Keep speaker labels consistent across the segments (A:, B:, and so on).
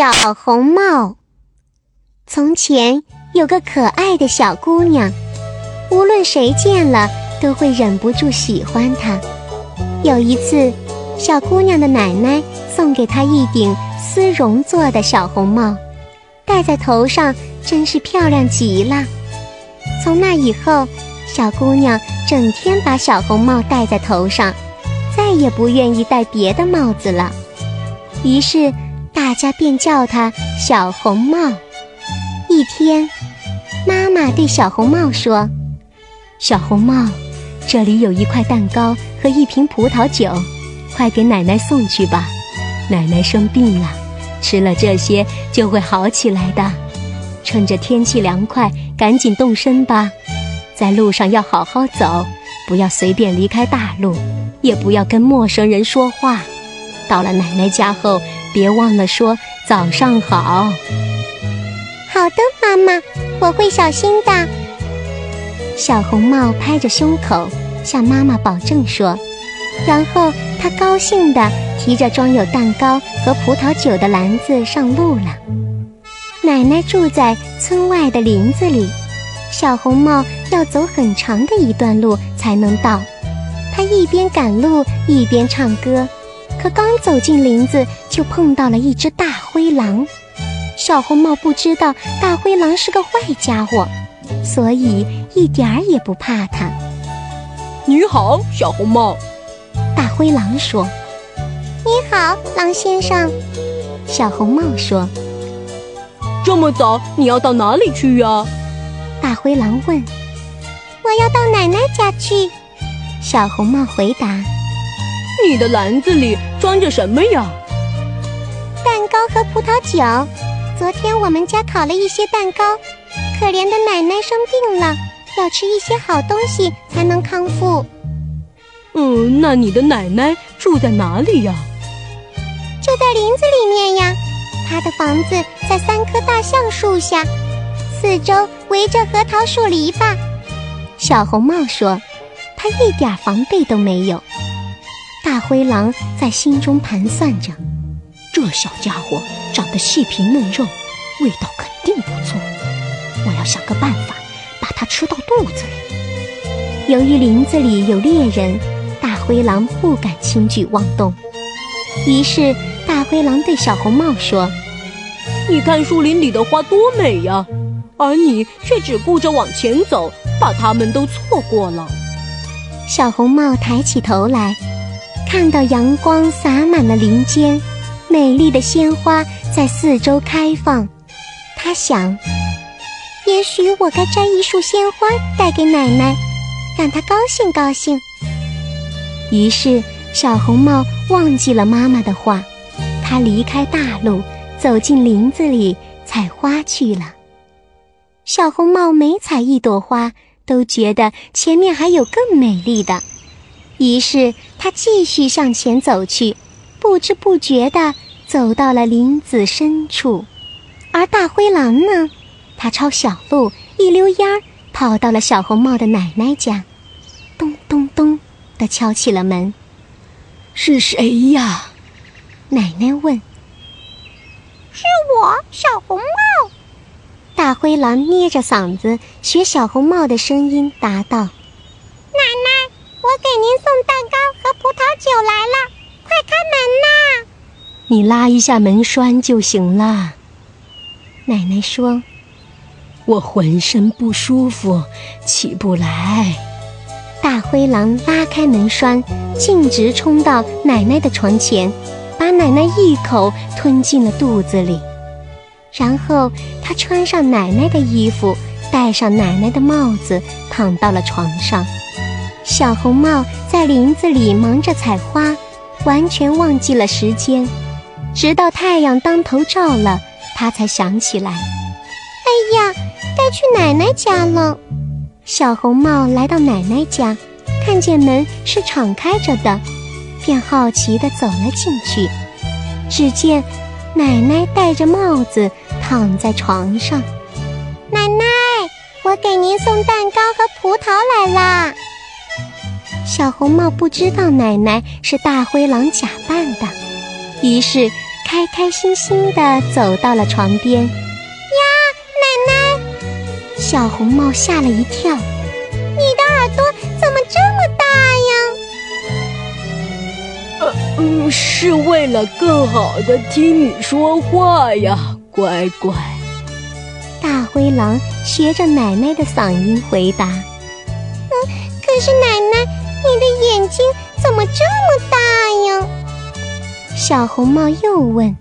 A: 小红帽。从前有个可爱的小姑娘，无论谁见了都会忍不住喜欢她。有一次，小姑娘的奶奶送给她一顶丝绒做的小红帽，戴在头上真是漂亮极了。从那以后，小姑娘整天把小红帽戴在头上，再也不愿意戴别的帽子了。于是。大家便叫她小红帽。一天，妈妈对小红帽说：“
B: 小红帽，这里有一块蛋糕和一瓶葡萄酒，快给奶奶送去吧。奶奶生病了，吃了这些就会好起来的。趁着天气凉快，赶紧动身吧。在路上要好好走，不要随便离开大路，也不要跟陌生人说话。到了奶奶家后。”别忘了说早上好。
A: 好的，妈妈，我会小心的。小红帽拍着胸口向妈妈保证说，然后他高兴地提着装有蛋糕和葡萄酒的篮子上路了。奶奶住在村外的林子里，小红帽要走很长的一段路才能到。他一边赶路一边唱歌。可刚走进林子，就碰到了一只大灰狼。小红帽不知道大灰狼是个坏家伙，所以一点儿也不怕它。
C: 你好，小红帽。
A: 大灰狼说：“你好，狼先生。”小红帽说：“
C: 这么早，你要到哪里去呀？”
A: 大灰狼问。“我要到奶奶家去。”小红帽回答。
C: 你的篮子里装着什么呀？
A: 蛋糕和葡萄酒。昨天我们家烤了一些蛋糕。可怜的奶奶生病了，要吃一些好东西才能康复。
C: 嗯，那你的奶奶住在哪里呀？
A: 就在林子里面呀。她的房子在三棵大橡树下，四周围着核桃树篱笆。小红帽说：“她一点防备都没有。”大灰狼在心中盘算着：
B: 这小家伙长得细皮嫩肉，味道肯定不错。我要想个办法把它吃到肚子里。
A: 由于林子里有猎人，大灰狼不敢轻举妄动。于是，大灰狼对小红帽说：“
C: 你看树林里的花多美呀，而你却只顾着往前走，把它们都错过了。”
A: 小红帽抬起头来。看到阳光洒满了林间，美丽的鲜花在四周开放。他想，也许我该摘一束鲜花带给奶奶，让她高兴高兴。于是，小红帽忘记了妈妈的话，他离开大路，走进林子里采花去了。小红帽每采一朵花，都觉得前面还有更美丽的。于是他继续向前走去，不知不觉地走到了林子深处。而大灰狼呢？他抄小路，一溜烟儿跑到了小红帽的奶奶家，咚咚咚地敲起了门。
B: 是谁呀？
A: 奶奶问。
D: 是我，小红帽。
A: 大灰狼捏着嗓子学小红帽的声音答道。我给您送蛋糕和葡萄酒来了，快开门呐！
B: 你拉一下门栓就行了。
A: 奶奶说：“
B: 我浑身不舒服，起不来。”
A: 大灰狼拉开门栓，径直冲到奶奶的床前，把奶奶一口吞进了肚子里。然后他穿上奶奶的衣服，戴上奶奶的帽子，躺到了床上。小红帽在林子里忙着采花，完全忘记了时间。直到太阳当头照了，他才想起来：“哎呀，该去奶奶家了。”小红帽来到奶奶家，看见门是敞开着的，便好奇地走了进去。只见奶奶戴着帽子躺在床上。奶奶，我给您送蛋糕和葡萄来啦。小红帽不知道奶奶是大灰狼假扮的，于是开开心心地走到了床边。呀，
D: 奶奶！
A: 小红帽吓了一跳，
D: 你的耳朵怎么这么大
C: 呀？呃，嗯，是为了更好的听你说话呀，乖乖。
A: 大灰狼学着奶奶的嗓音回答：“
D: 嗯，可是奶奶，你的眼睛怎么这么大呀？”
A: 小红帽又问：“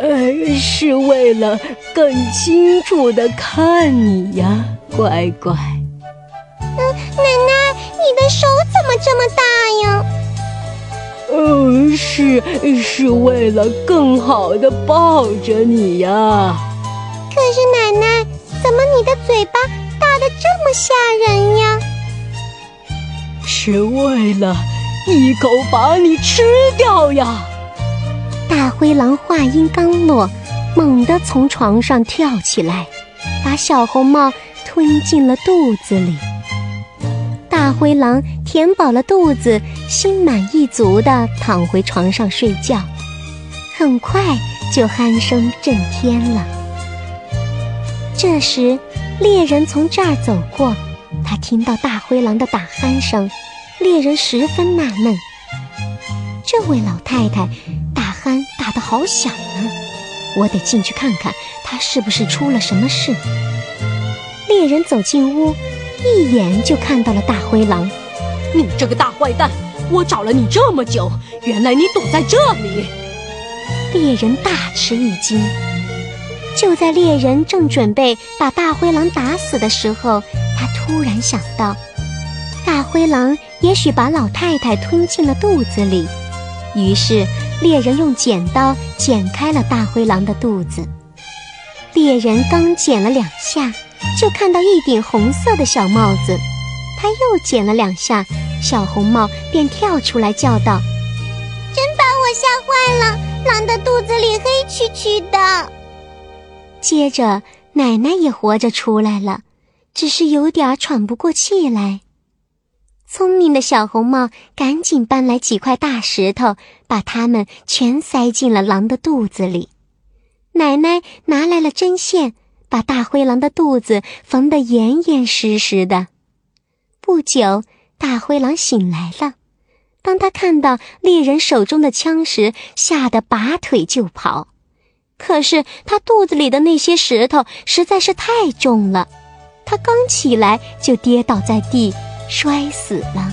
C: 呃，是为了更清楚的看你呀，乖乖。”“
D: 嗯，奶奶，你的手怎么这么大呀？”“
C: 嗯，是是为了更好的抱着你呀。”“
D: 可是奶奶，怎么你的嘴巴大的这么吓人呀？”“
C: 是为了一口把你吃掉呀。”
A: 大灰狼话音刚落，猛地从床上跳起来，把小红帽吞进了肚子里。大灰狼填饱了肚子，心满意足地躺回床上睡觉，很快就鼾声震天了。这时，猎人从这儿走过，他听到大灰狼的打鼾声，猎人十分纳闷：这位老太太打。鼾打得好响啊，我得进去看看，她是不是出了什么事。猎人走进屋，一眼就看到了大灰狼。
C: 你这个大坏蛋，我找了你这么久，原来你躲在这里。
A: 猎人大吃一惊。就在猎人正准备把大灰狼打死的时候，他突然想到，大灰狼也许把老太太吞进了肚子里。于是，猎人用剪刀剪开了大灰狼的肚子。猎人刚剪了两下，就看到一顶红色的小帽子。他又剪了两下，小红帽便跳出来叫道：“
D: 真把我吓坏了！狼的肚子里黑黢黢的。”
A: 接着，奶奶也活着出来了，只是有点喘不过气来。聪明的小红帽赶紧搬来几块大石头，把它们全塞进了狼的肚子里。奶奶拿来了针线，把大灰狼的肚子缝得严严实实的。不久，大灰狼醒来了。当他看到猎人手中的枪时，吓得拔腿就跑。可是他肚子里的那些石头实在是太重了，他刚起来就跌倒在地。摔死了，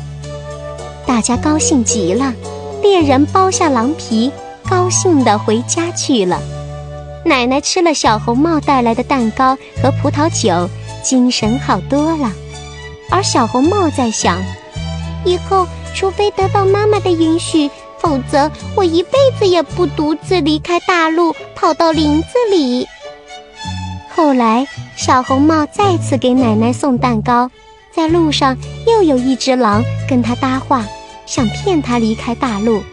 A: 大家高兴极了。猎人剥下狼皮，高兴地回家去了。奶奶吃了小红帽带来的蛋糕和葡萄酒，精神好多了。而小红帽在想，以后除非得到妈妈的允许，否则我一辈子也不独自离开大陆，跑到林子里。后来，小红帽再次给奶奶送蛋糕。在路上，又有一只狼跟他搭话，想骗他离开大陆。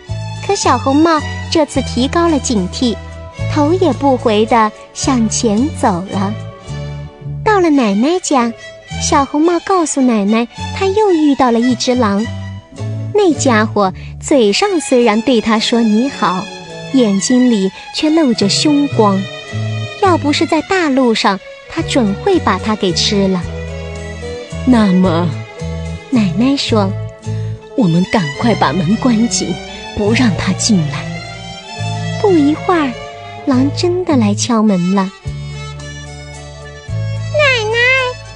A: 可小红帽这次提高了警惕，头也不回地向前走了。到了奶奶家，小红帽告诉奶奶，他又遇到了一只狼。那家伙嘴上虽然对他说你好，眼睛里却露着凶光。要不是在大路上，他准会把他给吃了。
B: 那么，
A: 奶奶说：“
B: 我们赶快把门关紧，不让他进来。”
A: 不一会儿，狼真的来敲门了。
D: 奶奶，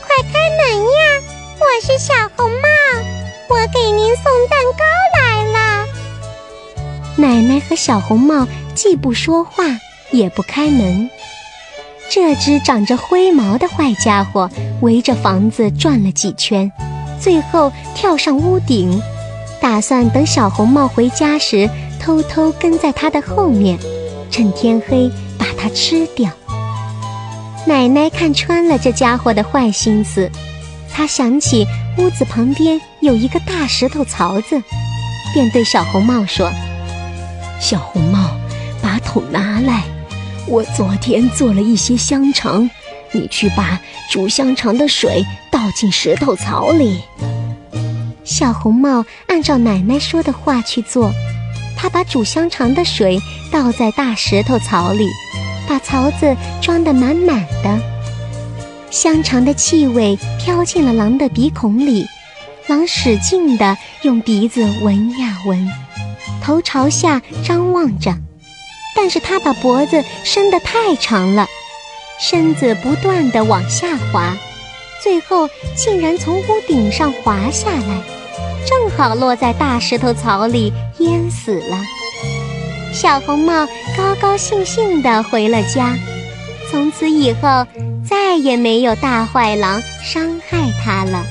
D: 快开门呀！我是小红帽，我给您送蛋糕来了。
A: 奶奶和小红帽既不说话，也不开门。这只长着灰毛的坏家伙围着房子转了几圈，最后跳上屋顶，打算等小红帽回家时偷偷跟在他的后面，趁天黑把它吃掉。奶奶看穿了这家伙的坏心思，她想起屋子旁边有一个大石头槽子，便对小红帽说：“
B: 小红帽，把桶拿来。”我昨天做了一些香肠，你去把煮香肠的水倒进石头槽里。
A: 小红帽按照奶奶说的话去做，他把煮香肠的水倒在大石头槽里，把槽子装得满满的。香肠的气味飘进了狼的鼻孔里，狼使劲地用鼻子闻呀闻，头朝下张望着，但是他把脖子伸得太长了，身子不断地往下滑，最后竟然从屋顶上滑下来。正好落在大石头槽里，淹死了。小红帽高高兴兴地回了家，从此以后再也没有大坏狼伤害它了。